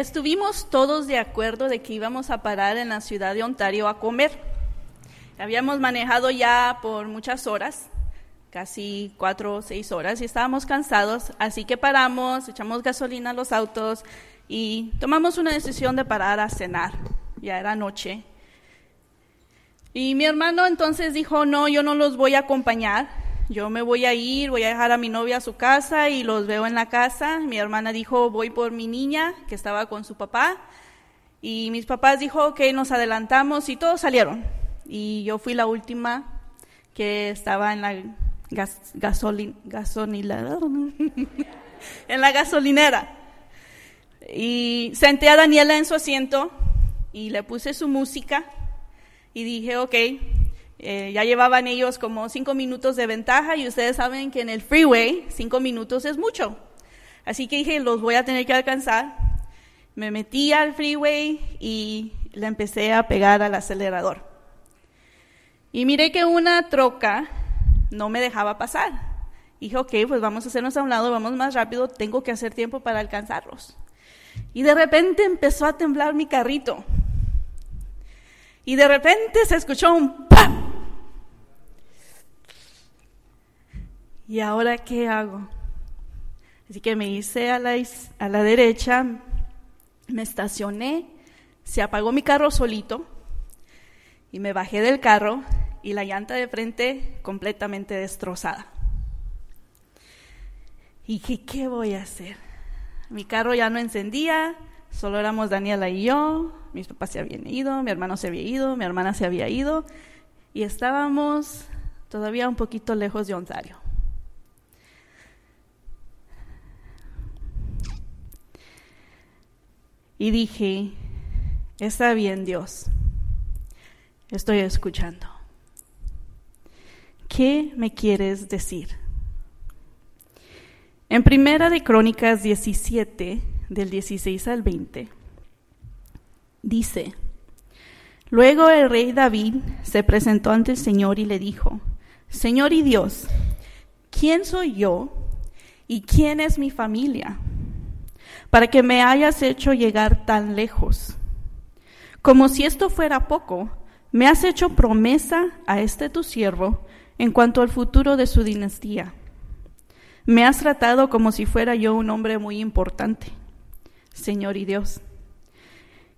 estuvimos todos de acuerdo de que íbamos a parar en la ciudad de Ontario a comer. Habíamos manejado ya por muchas horas, casi cuatro o seis horas, y estábamos cansados, así que paramos, echamos gasolina a los autos y tomamos una decisión de parar a cenar. Ya era noche. Y mi hermano entonces dijo, no, yo no los voy a acompañar, yo me voy a ir, voy a dejar a mi novia a su casa y los veo en la casa. Mi hermana dijo, voy por mi niña que estaba con su papá. Y mis papás dijo que nos adelantamos y todos salieron y yo fui la última que estaba en la gasolinera, en la gasolinera. Y senté a Daniela en su asiento y le puse su música y dije, ok, eh, ya llevaban ellos como cinco minutos de ventaja y ustedes saben que en el freeway cinco minutos es mucho. Así que dije, los voy a tener que alcanzar. Me metí al freeway y le empecé a pegar al acelerador. Y miré que una troca no me dejaba pasar. dije, ok, pues vamos a hacernos a un lado, vamos más rápido, tengo que hacer tiempo para alcanzarlos. Y de repente empezó a temblar mi carrito. Y de repente se escuchó un. ¿Y ahora qué hago? Así que me hice a la, a la derecha, me estacioné, se apagó mi carro solito y me bajé del carro y la llanta de frente completamente destrozada. Y dije, ¿qué voy a hacer? Mi carro ya no encendía, solo éramos Daniela y yo, mis papás se habían ido, mi hermano se había ido, mi hermana se había ido, y estábamos todavía un poquito lejos de Ontario. Y dije, está bien Dios, estoy escuchando. ¿qué me quieres decir? En Primera de Crónicas 17, del 16 al 20, dice, Luego el rey David se presentó ante el Señor y le dijo, Señor y Dios, ¿quién soy yo y quién es mi familia para que me hayas hecho llegar tan lejos? Como si esto fuera poco, me has hecho promesa a este tu siervo en cuanto al futuro de su dinastía. Me has tratado como si fuera yo un hombre muy importante, Señor y Dios.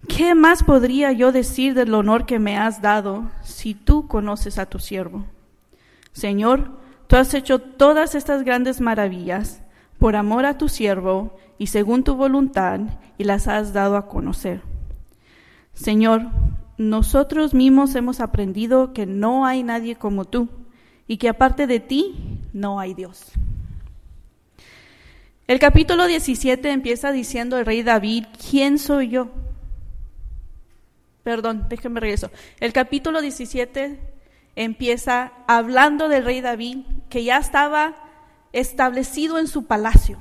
¿Qué más podría yo decir del honor que me has dado si tú conoces a tu siervo? Señor, tú has hecho todas estas grandes maravillas por amor a tu siervo y según tu voluntad y las has dado a conocer. Señor, nosotros mismos hemos aprendido que no hay nadie como tú y que aparte de ti no hay Dios. El capítulo 17 empieza diciendo el rey David, ¿quién soy yo? Perdón, déjenme regreso. El capítulo 17 empieza hablando del rey David, que ya estaba establecido en su palacio.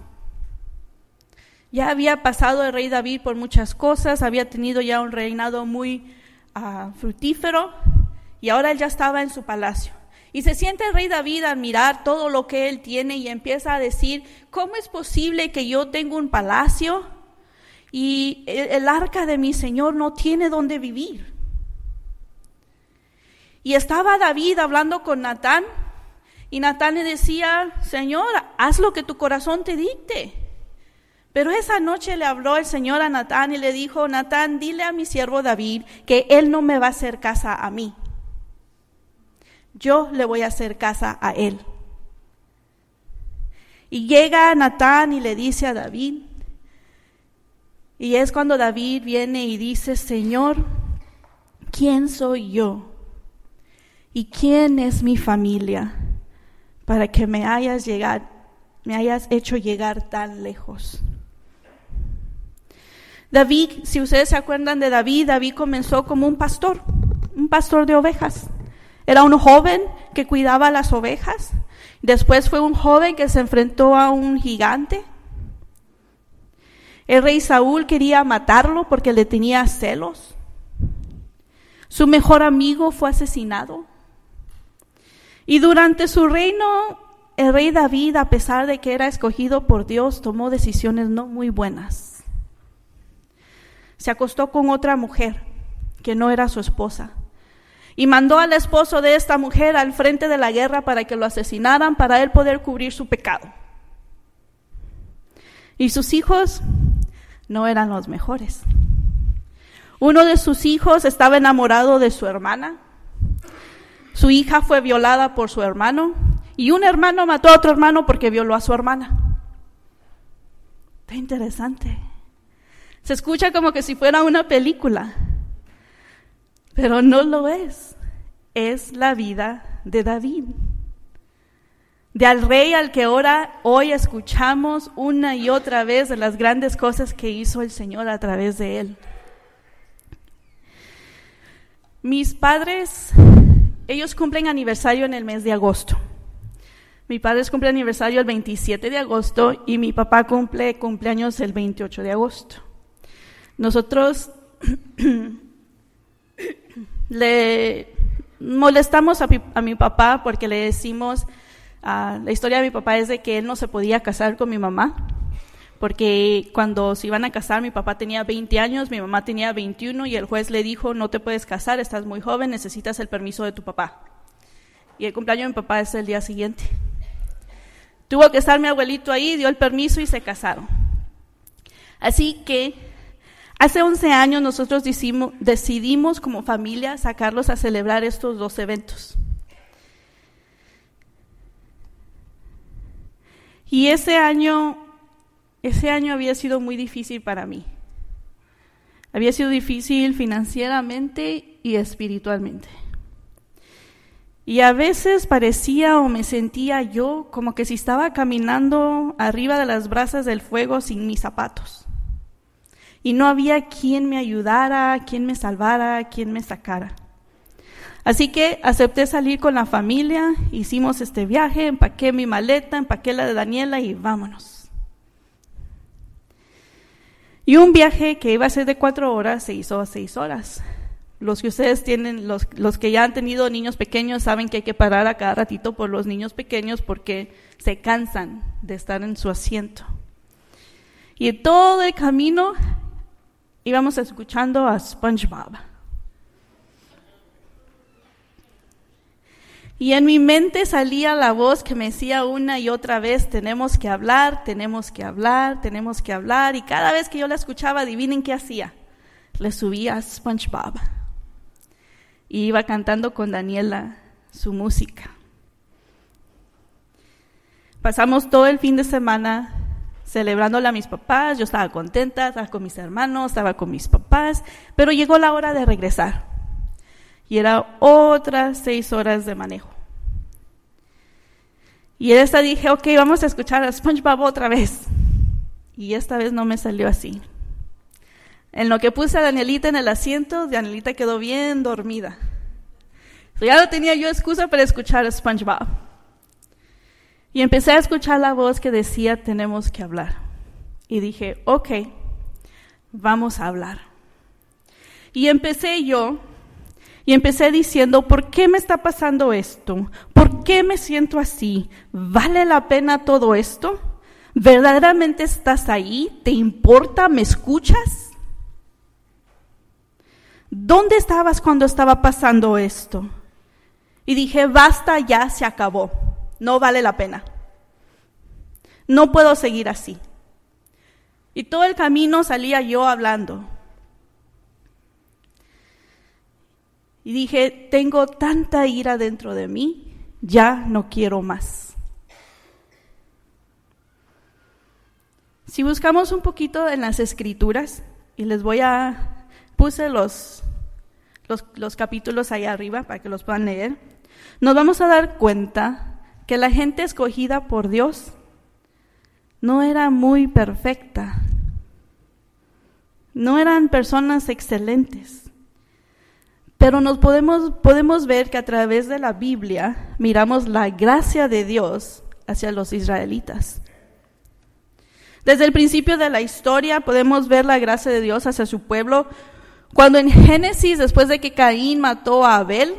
Ya había pasado el rey David por muchas cosas, había tenido ya un reinado muy ah, fructífero y ahora él ya estaba en su palacio. Y se siente el rey David a mirar todo lo que él tiene y empieza a decir, ¿cómo es posible que yo tenga un palacio y el, arca de mi Señor no tiene donde vivir? Y estaba David hablando con Natán y Natán le decía, Señor, haz lo que tu corazón te dicte. Pero esa noche le habló el Señor a Natán y le dijo, Natán, dile a mi siervo David que él no me va a hacer casa a mí yo le voy a hacer casa a él. Y llega Natán y le dice a David, y es cuando David viene y dice, Señor, ¿quién soy yo? ¿Y quién es mi familia para que me hayas llegado, me hayas hecho llegar tan lejos? David, si ustedes se acuerdan de David, David comenzó como un pastor, un pastor de ovejas. Era un joven que cuidaba las ovejas. Después fue un joven que se enfrentó a un gigante. El rey Saúl quería matarlo porque le tenía celos. Su mejor amigo fue asesinado. Y durante su reino, el rey David, a pesar de que era escogido por Dios, tomó decisiones no muy buenas. Se acostó con otra mujer que no era su esposa y mandó al esposo de esta mujer al frente de la guerra para que lo asesinaran para él poder cubrir su pecado. Y sus hijos no eran los mejores. Uno de sus hijos estaba enamorado de su hermana. Su hija fue violada por su hermano y un hermano mató a otro hermano porque violó a su hermana. Está interesante. Se escucha como que si fuera una película, pero no lo es. Es la vida de David. De al rey al que ahora hoy escuchamos una y otra vez de las grandes cosas que hizo el Señor a través de él. Mis padres, ellos cumplen aniversario en el mes de agosto. Mi padre cumple aniversario el 27 de agosto y mi papá cumple cumpleaños el 28 de agosto. Nosotros le molestamos a mi, papá porque le decimos, ah, la historia de mi papá es de que él no se podía casar con mi mamá, porque cuando se iban a casar mi papá tenía 20 años, mi mamá tenía 21 y el juez le dijo, no te puedes casar, estás muy joven, necesitas el permiso de tu papá. Y el cumpleaños de mi papá es el día siguiente. Tuvo que estar mi abuelito ahí, dio el permiso y se casaron. Así que hace 11 años nosotros decidimos, como familia sacarlos a celebrar estos dos eventos. Y ese año, ese año había sido muy difícil para mí. Había sido difícil financieramente y espiritualmente. Y a veces parecía o me sentía yo como que si estaba caminando arriba de las brasas del fuego sin mis zapatos. Y no había quien me ayudara, quien me salvara, quien me sacara. Así que acepté salir con la familia, hicimos este viaje, empaqué mi maleta, empaqué la de Daniela y vámonos. Y un viaje que iba a ser de cuatro horas se hizo a seis horas. Los que ustedes tienen, los, los, que ya han tenido niños pequeños saben que hay que parar a cada ratito por los niños pequeños porque se cansan de estar en su asiento. Y todo el camino íbamos escuchando a SpongeBob. Y en mi mente salía la voz que me decía una y otra vez, tenemos que hablar, tenemos que hablar, tenemos que hablar. Y cada vez que yo la escuchaba, adivinen qué hacía. Le subía a SpongeBob y iba cantando con Daniela su música. Pasamos todo el fin de semana celebrándole a mis papás, yo estaba contenta, estaba con mis hermanos, estaba con mis papás, pero llegó la hora de regresar y era otras seis horas de manejo. Y en esta dije, ok, vamos a escuchar a SpongeBob otra vez. Y esta vez no me salió así. En lo que puse a Danielita en el asiento, Danielita quedó bien dormida. ya no tenía yo excusa para escuchar a SpongeBob. Y empecé a escuchar la voz que decía, tenemos que hablar. Y dije, ok, vamos a hablar. Y empecé yo, y empecé diciendo, ¿por qué me está pasando esto? ¿Por qué me siento así? ¿Vale la pena todo esto? ¿Verdaderamente estás ahí? ¿Te importa? ¿Me escuchas? ¿dónde estabas cuando estaba pasando esto? Y dije, basta, ya se acabó, no vale la pena. No puedo seguir así. Y todo el camino salía yo hablando. Y dije, tengo tanta ira dentro de mí, ya no quiero más. Si buscamos un poquito en las escrituras, y les voy a Puse los, los, capítulos ahí arriba para que los puedan leer. Nos vamos a dar cuenta que la gente escogida por Dios no era muy perfecta. No eran personas excelentes. Pero nos podemos, podemos ver que a través de la Biblia miramos la gracia de Dios hacia los israelitas. Desde el principio de la historia podemos ver la gracia de Dios hacia su pueblo cuando en Génesis, después de que Caín mató a Abel,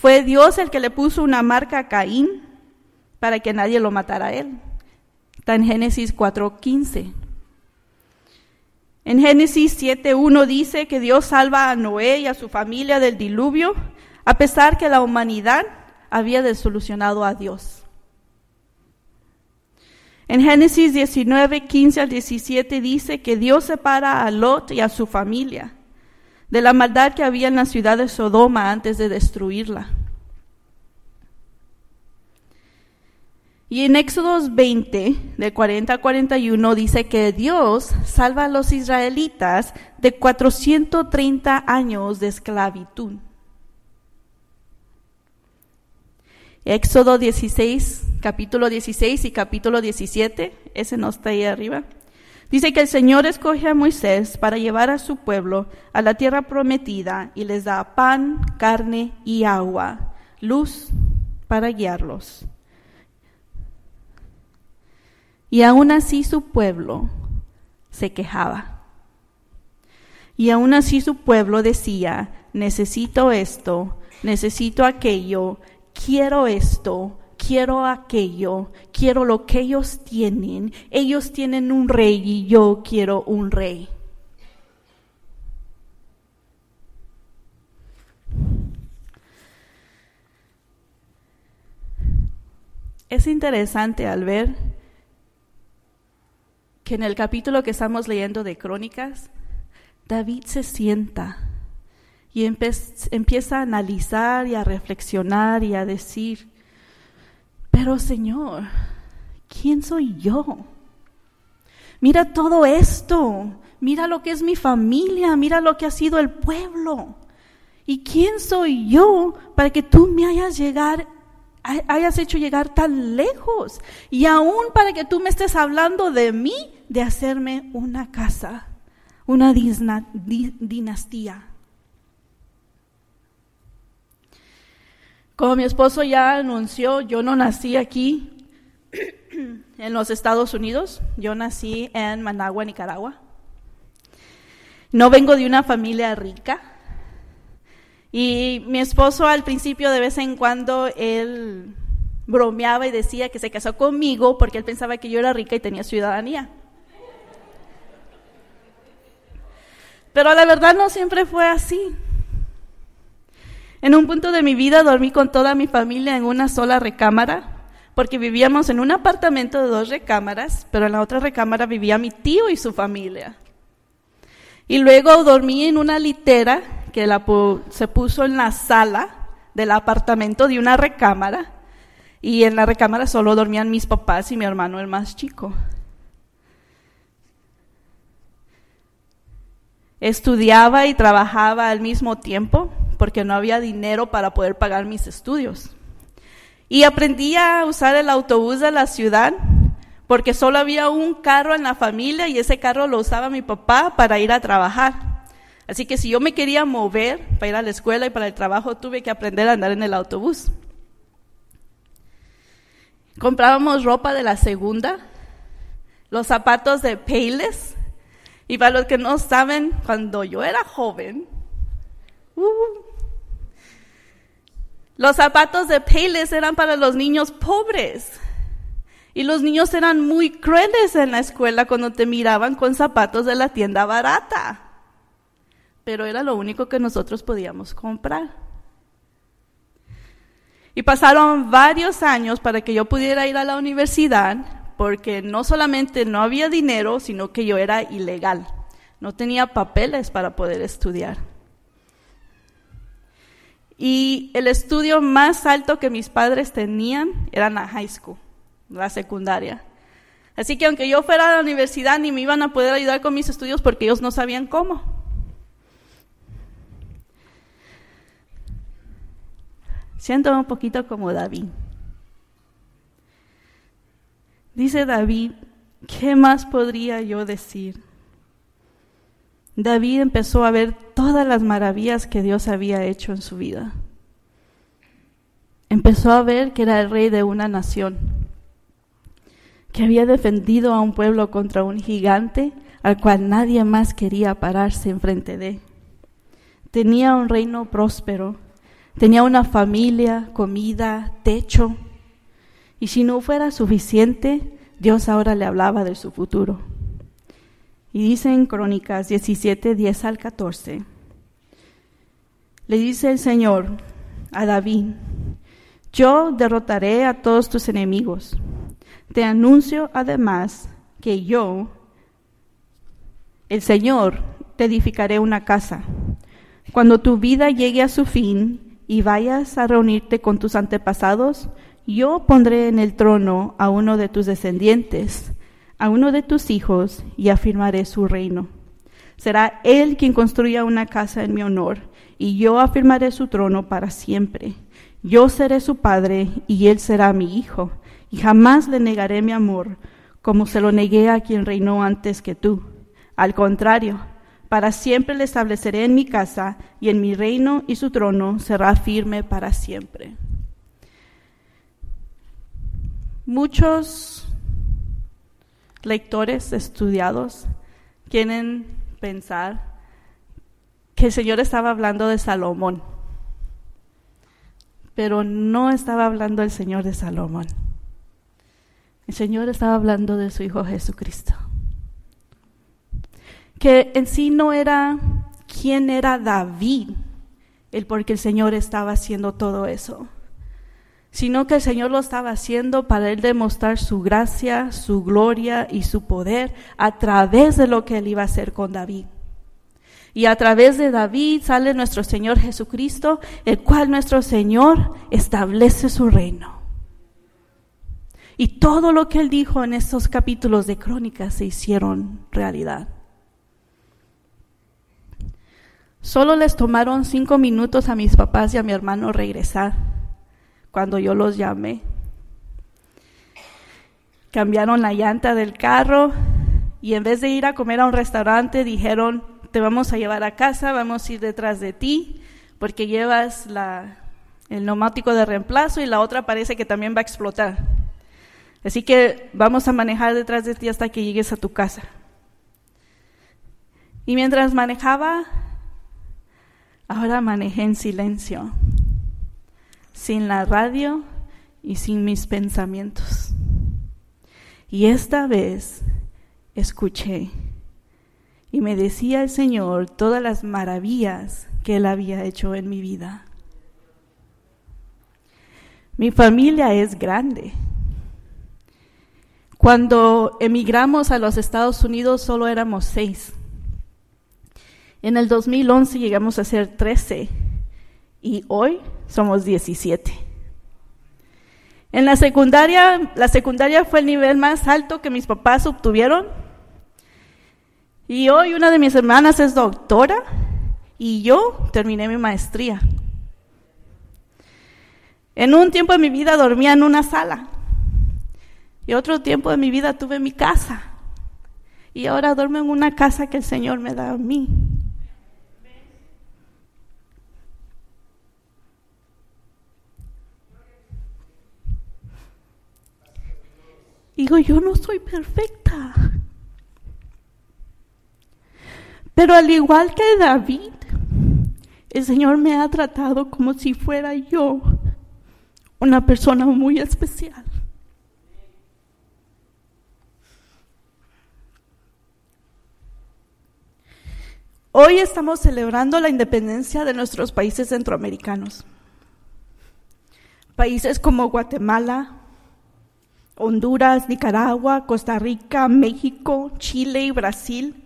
fue Dios el que le puso una marca a Caín para que nadie lo matara a él. Está en Génesis 4:15. En Génesis 7.1 dice que Dios salva a Noé y a su familia del diluvio, a pesar que la humanidad había desolucionado a Dios. En Génesis 19, 15 al 17 dice que Dios separa a Lot y a su familia de la maldad que había en la ciudad de Sodoma antes de destruirla. Y en Éxodos 20, de 40 a 41, dice que Dios salva a los israelitas de 430 años de esclavitud. Éxodo 16, capítulo 16 y capítulo 17, ese no está ahí arriba. Dice que el Señor escoge a Moisés para llevar a su pueblo a la tierra prometida y les da pan, carne y agua, luz para guiarlos. Y aún así su pueblo se quejaba. Y aún así su pueblo decía, necesito esto, necesito aquello, quiero esto, quiero aquello, quiero lo que ellos tienen. Ellos tienen un rey y yo quiero un rey. Es interesante al ver que en el capítulo que estamos leyendo de Crónicas, David se sienta y empieza a analizar y a reflexionar y a decir, pero Señor, ¿quién soy yo? Mira todo esto, mira lo que es mi familia, mira lo que ha sido el pueblo. ¿Y quién soy yo para que tú me hayas llegar hayas hecho llegar tan lejos y aún para que tú me estés hablando de mí de hacerme una casa, una dinastía. Como mi esposo ya anunció, yo no nací aquí en los Estados Unidos, yo nací en Managua, Nicaragua. No vengo de una familia rica. Y mi esposo al principio de vez en cuando él bromeaba y decía que se casó conmigo porque él pensaba que yo era rica y tenía ciudadanía. Pero la verdad no siempre fue así. En un punto de mi vida dormí con toda mi familia en una sola recámara, porque vivíamos en un apartamento de dos recámaras, pero en la otra recámara vivía mi tío y su familia. Y luego dormí en una litera que se puso en la sala del apartamento de una recámara, y en la recámara solo dormían mis papás y mi hermano el más chico. Estudiaba y trabajaba al mismo tiempo porque no había dinero para poder pagar mis estudios. Y aprendí a usar el autobús de la ciudad porque solo había un carro en la familia y ese carro lo usaba mi papá para ir a trabajar. Así que si yo me quería mover para ir a la escuela y para el trabajo, tuve que aprender a andar en el autobús. Comprábamos ropa de la segunda, los zapatos de Payless, y para los que no saben, cuando yo era joven, uh, los zapatos de Payless eran para los niños pobres. Y los niños eran muy crueles en la escuela cuando te miraban con zapatos de la tienda barata. Pero era lo único que nosotros podíamos comprar. Y pasaron varios años para que yo pudiera ir a la universidad porque no solamente no había dinero, sino que yo era ilegal. No tenía papeles para poder estudiar. Y el estudio más alto que mis padres tenían era la high school, la secundaria. Así que aunque yo fuera a la universidad, ni me iban a poder ayudar con mis estudios porque ellos no sabían cómo. Siento un poquito como David. Dice David, ¿qué más podría yo decir? David empezó a ver todas las maravillas que Dios había hecho en su vida. Empezó a ver que era el rey de una nación, que había defendido a un pueblo contra un gigante al cual nadie más quería pararse enfrente de. Tenía un reino próspero, tenía una familia, comida, techo, y si no fuera suficiente, Dios ahora le hablaba de su futuro. Y dice en Crónicas 17, 10 al 14, le dice el Señor a David, yo derrotaré a todos tus enemigos. Te anuncio además que yo, el Señor, te edificaré una casa. Cuando tu vida llegue a su fin y vayas a reunirte con tus antepasados, yo pondré en el trono a uno de tus descendientes, a uno de tus hijos, y afirmaré su reino. Será él quien construya una casa en mi honor, y yo afirmaré su trono para siempre. Yo seré su padre, y él será mi hijo, y jamás le negaré mi amor, como se lo negué a quien reinó antes que tú. Al contrario, para siempre le estableceré en mi casa, y en mi reino y su trono será firme para siempre. Muchos lectores estudiados quieren pensar que el Señor estaba hablando de Salomón, pero no estaba hablando el Señor de Salomón. El Señor estaba hablando de su Hijo Jesucristo. Que en sí no era quién era David, el porque el Señor estaba haciendo todo eso sino que el Señor lo estaba haciendo para él demostrar su gracia, su gloria y su poder a través de lo que él iba a hacer con David. Y a través de David sale nuestro Señor Jesucristo, el cual nuestro Señor establece su reino. Y todo lo que él dijo en estos capítulos de Crónicas se hicieron realidad. Solo les tomaron cinco minutos a mis papás y a mi hermano regresar cuando yo los llamé. Cambiaron la llanta del carro y en vez de ir a comer a un restaurante dijeron, te vamos a llevar a casa, vamos a ir detrás de ti porque llevas el neumático de reemplazo y la otra parece que también va a explotar. Así que vamos a manejar detrás de ti hasta que llegues a tu casa. Y mientras manejaba, ahora manejé en silencio sin la radio y sin mis pensamientos. Y esta vez escuché y me decía el Señor todas las maravillas que Él había hecho en mi vida. Mi familia es grande. Cuando emigramos a los Estados Unidos solo éramos seis. En el 2011 llegamos a ser trece y hoy somos 17. En la secundaria, la secundaria fue el nivel más alto que mis papás obtuvieron. Y hoy una de mis hermanas es doctora y yo terminé mi maestría. En un tiempo de mi vida dormía en una sala y otro tiempo de mi vida tuve mi casa. Y ahora duermo en una casa que el Señor me da a mí. Digo, yo no soy perfecta. Pero al igual que David, el Señor me ha tratado como si fuera yo una persona muy especial. Hoy estamos celebrando la independencia de nuestros países centroamericanos. Países como Guatemala, Honduras, Nicaragua, Costa Rica, México, Chile y Brasil,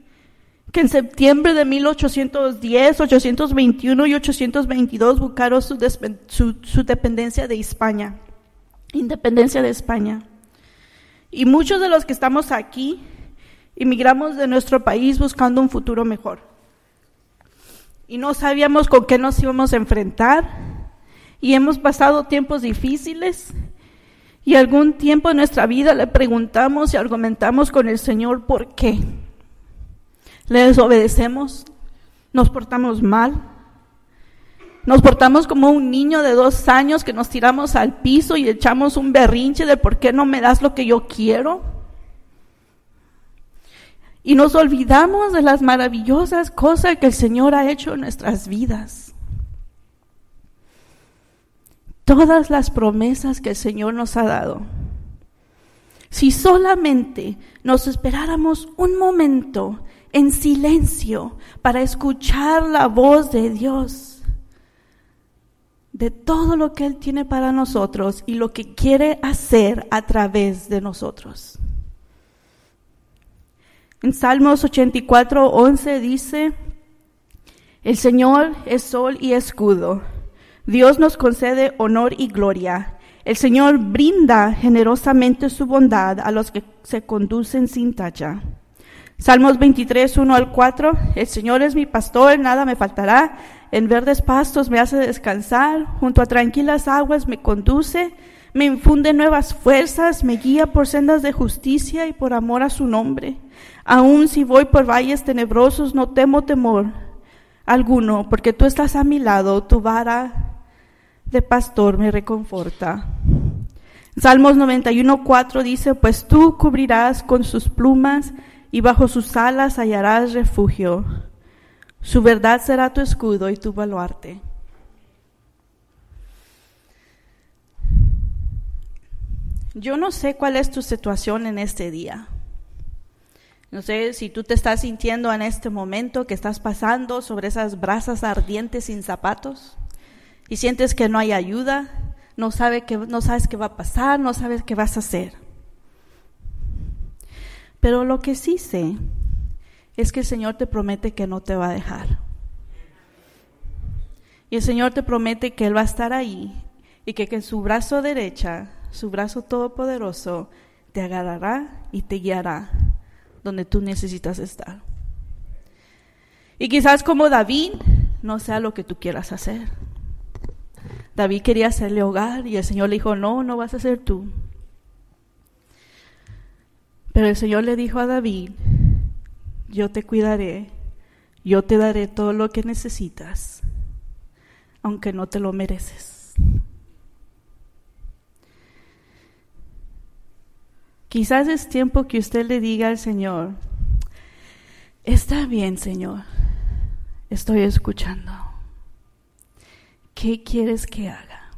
que en septiembre de 1810, 821 y 822 buscaron su, dependencia de España, independencia de España. Y muchos de los que estamos aquí emigramos de nuestro país buscando un futuro mejor. Y no sabíamos con qué nos íbamos a enfrentar. Y hemos pasado tiempos difíciles y algún tiempo en nuestra vida le preguntamos y argumentamos con el Señor por qué. Le desobedecemos, nos portamos mal, nos portamos como un niño de dos años que nos tiramos al piso y echamos un berrinche de por qué no me das lo que yo quiero. Y nos olvidamos de las maravillosas cosas que el Señor ha hecho en nuestras vidas todas las promesas que el Señor nos ha dado. Si solamente nos esperáramos un momento en silencio para escuchar la voz de Dios, de todo lo que Él tiene para nosotros y lo que quiere hacer a través de nosotros. En Salmos 84, 11 dice, el Señor es sol y escudo. Dios nos concede honor y gloria. El Señor brinda generosamente su bondad a los que se conducen sin tacha. Salmos 23, 1 al 4. El Señor es mi pastor, nada me faltará. En verdes pastos me hace descansar, junto a tranquilas aguas me conduce, me infunde nuevas fuerzas, me guía por sendas de justicia y por amor a su nombre. Aun si voy por valles tenebrosos, no temo temor alguno, porque tú estás a mi lado, tu vara de pastor me reconforta. Salmos 91, 4 dice, pues tú cubrirás con sus plumas y bajo sus alas hallarás refugio. Su verdad será tu escudo y tu baluarte. Yo no sé cuál es tu situación en este día. No sé si tú te estás sintiendo en este momento que estás pasando sobre esas brasas ardientes sin zapatos y sientes que no hay ayuda, no, sabe que, no sabes qué va a pasar, no sabes qué vas a hacer. Pero lo que sí sé es que el Señor te promete que no te va a dejar. Y el Señor te promete que Él va a estar ahí y que, que su brazo derecha, su brazo todopoderoso, te agarrará y te guiará donde tú necesitas estar. Y quizás como David no sea lo que tú quieras hacer. David quería hacerle hogar y el Señor le dijo, no, no vas a ser tú. Pero el Señor le dijo a David, yo te cuidaré, yo te daré todo lo que necesitas, aunque no te lo mereces. Quizás es tiempo que usted le diga al Señor, está bien Señor, estoy escuchando. ¿Qué quieres que haga?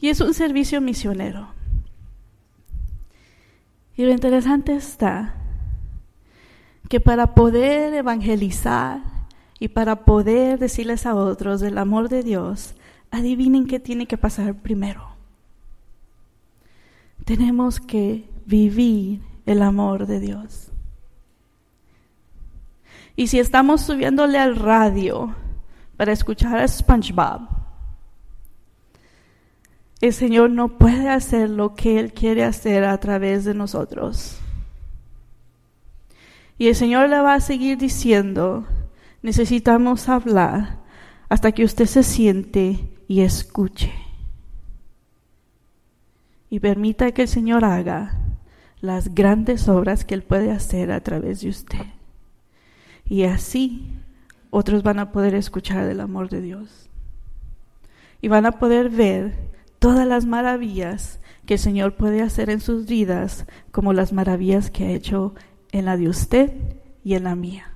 Y es un servicio misionero. Y lo interesante está que para poder evangelizar y para poder decirles a otros del amor de Dios, adivinen qué tiene que pasar primero tenemos que vivir el amor de Dios. Y si estamos subiéndole al radio para escuchar a SpongeBob, el Señor no puede hacer lo que Él quiere hacer a través de nosotros. Y el Señor le va a seguir diciendo, necesitamos hablar hasta que usted se siente y escuche y permita que el Señor haga las grandes obras que Él puede hacer a través de usted. Y así otros van a poder escuchar del amor de Dios. Y van a poder ver todas las maravillas que el Señor puede hacer en sus vidas, como las maravillas que ha hecho en la de usted y en la mía.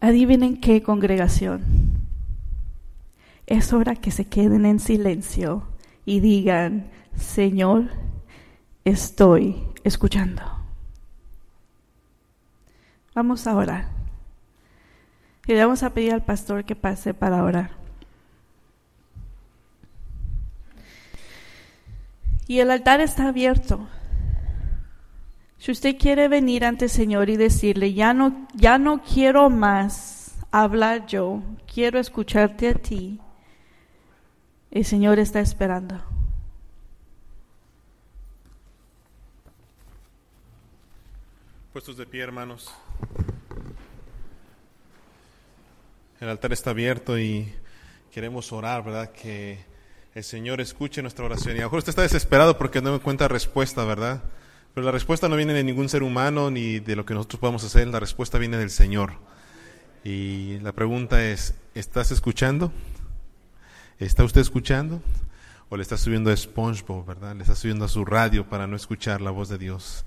Adivinen qué congregación es hora que se queden en silencio y digan, Señor, estoy escuchando. Vamos a orar. Y le vamos a pedir al pastor que pase para orar. Y el altar está abierto. Si usted quiere venir ante el Señor y decirle, ya no, ya no quiero más hablar yo, quiero escucharte a ti, el Señor está esperando. Puestos de pie, hermanos. El altar está abierto y queremos orar, ¿verdad? Que el Señor escuche nuestra oración. Y a lo mejor usted está desesperado porque no encuentra respuesta, ¿verdad? Pero la respuesta no viene de ningún ser humano ni de lo que nosotros podemos hacer, la respuesta viene del Señor. Y la pregunta es, ¿estás escuchando? ¿Está usted escuchando? ¿O le está subiendo a SpongeBob, verdad? Le está subiendo a su radio para no escuchar la voz de Dios.